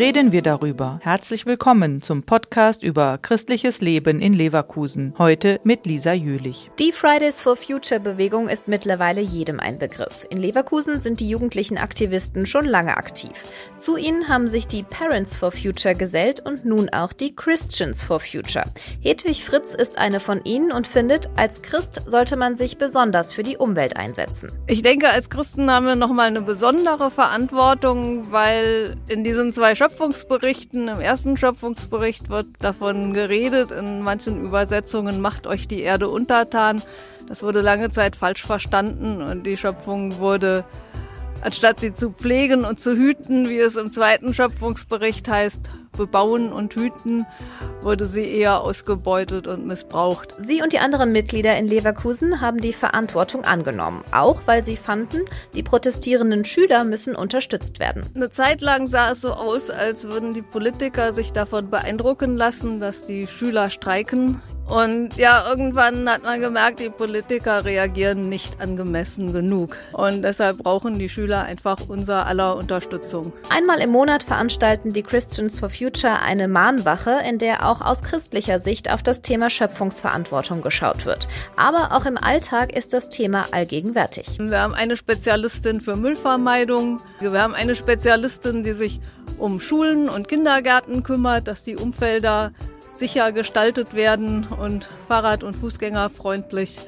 reden wir darüber. Herzlich willkommen zum Podcast über christliches Leben in Leverkusen. Heute mit Lisa Jülich. Die Fridays for Future Bewegung ist mittlerweile jedem ein Begriff. In Leverkusen sind die jugendlichen Aktivisten schon lange aktiv. Zu ihnen haben sich die Parents for Future gesellt und nun auch die Christians for Future. Hedwig Fritz ist eine von ihnen und findet, als Christ sollte man sich besonders für die Umwelt einsetzen. Ich denke, als Christen haben wir nochmal eine besondere Verantwortung, weil in diesen zwei Schöpfungsberichten, im ersten Schöpfungsbericht wird davon geredet, in manchen Übersetzungen macht euch die Erde untertan. Das wurde lange Zeit falsch verstanden und die Schöpfung wurde, anstatt sie zu pflegen und zu hüten, wie es im zweiten Schöpfungsbericht heißt, bebauen und hüten, wurde sie eher ausgebeutet und missbraucht. Sie und die anderen Mitglieder in Leverkusen haben die Verantwortung angenommen, auch weil sie fanden, die protestierenden Schüler müssen unterstützt werden. Eine Zeit lang sah es so aus, als würden die Politiker sich davon beeindrucken lassen, dass die Schüler streiken. Und ja, irgendwann hat man gemerkt, die Politiker reagieren nicht angemessen genug. Und deshalb brauchen die Schüler einfach unser aller Unterstützung. Einmal im Monat veranstalten die Christians for Future eine Mahnwache, in der auch aus christlicher Sicht auf das Thema Schöpfungsverantwortung geschaut wird. Aber auch im Alltag ist das Thema allgegenwärtig. Wir haben eine Spezialistin für Müllvermeidung. Wir haben eine Spezialistin, die sich um Schulen und Kindergärten kümmert, dass die Umfelder sicher gestaltet werden und Fahrrad- und Fußgängerfreundlich.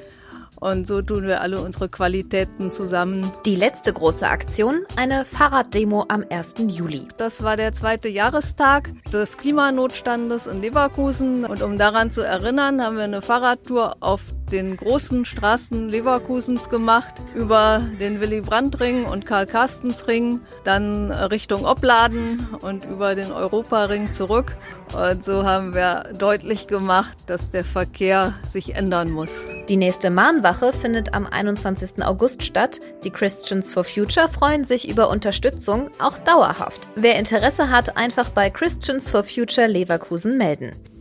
Und so tun wir alle unsere Qualitäten zusammen. Die letzte große Aktion, eine Fahrraddemo am 1. Juli. Das war der zweite Jahrestag des Klimanotstandes in Leverkusen. Und um daran zu erinnern, haben wir eine Fahrradtour auf den großen Straßen Leverkusens gemacht, über den Willy-Brandt-Ring und Karl-Karstens-Ring, dann Richtung Opladen und über den Europaring zurück. Und so haben wir deutlich gemacht, dass der Verkehr sich ändern muss. Die nächste Mahnwache findet am 21. August statt. Die Christians for Future freuen sich über Unterstützung, auch dauerhaft. Wer Interesse hat, einfach bei Christians for Future Leverkusen melden.